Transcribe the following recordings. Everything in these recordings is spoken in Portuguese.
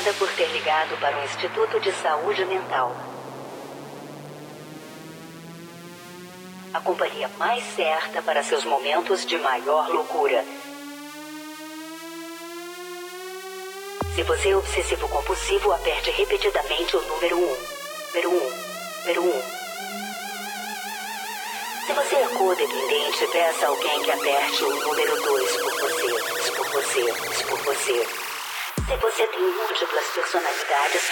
Obrigada por ter ligado para o Instituto de Saúde Mental. A companhia mais certa para seus momentos de maior loucura. Se você é obsessivo compulsivo, aperte repetidamente o número 1. Um. Número 1. Um. Número 1. Um. Se você é codependente, peça a alguém que aperte o número 2 por você. Por você. Por você. Você tem múltiplas personalidades,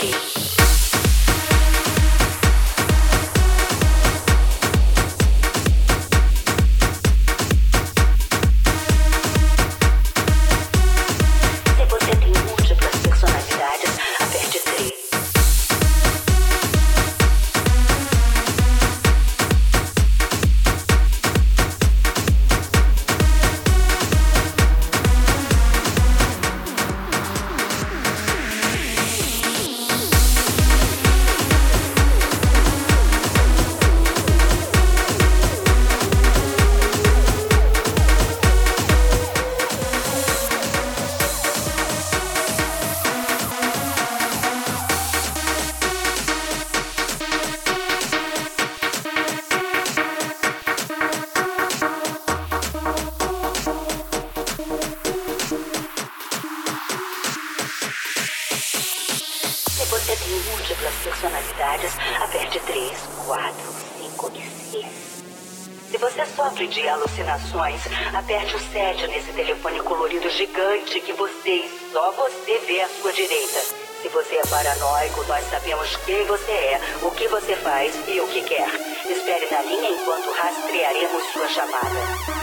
body. Aperte 3. 3. 3. de alucinações, aperte o 7 nesse telefone colorido gigante que você e só você vê à sua direita. Se você é paranoico, nós sabemos quem você é, o que você faz e o que quer. Espere na linha enquanto rastrearemos sua chamada.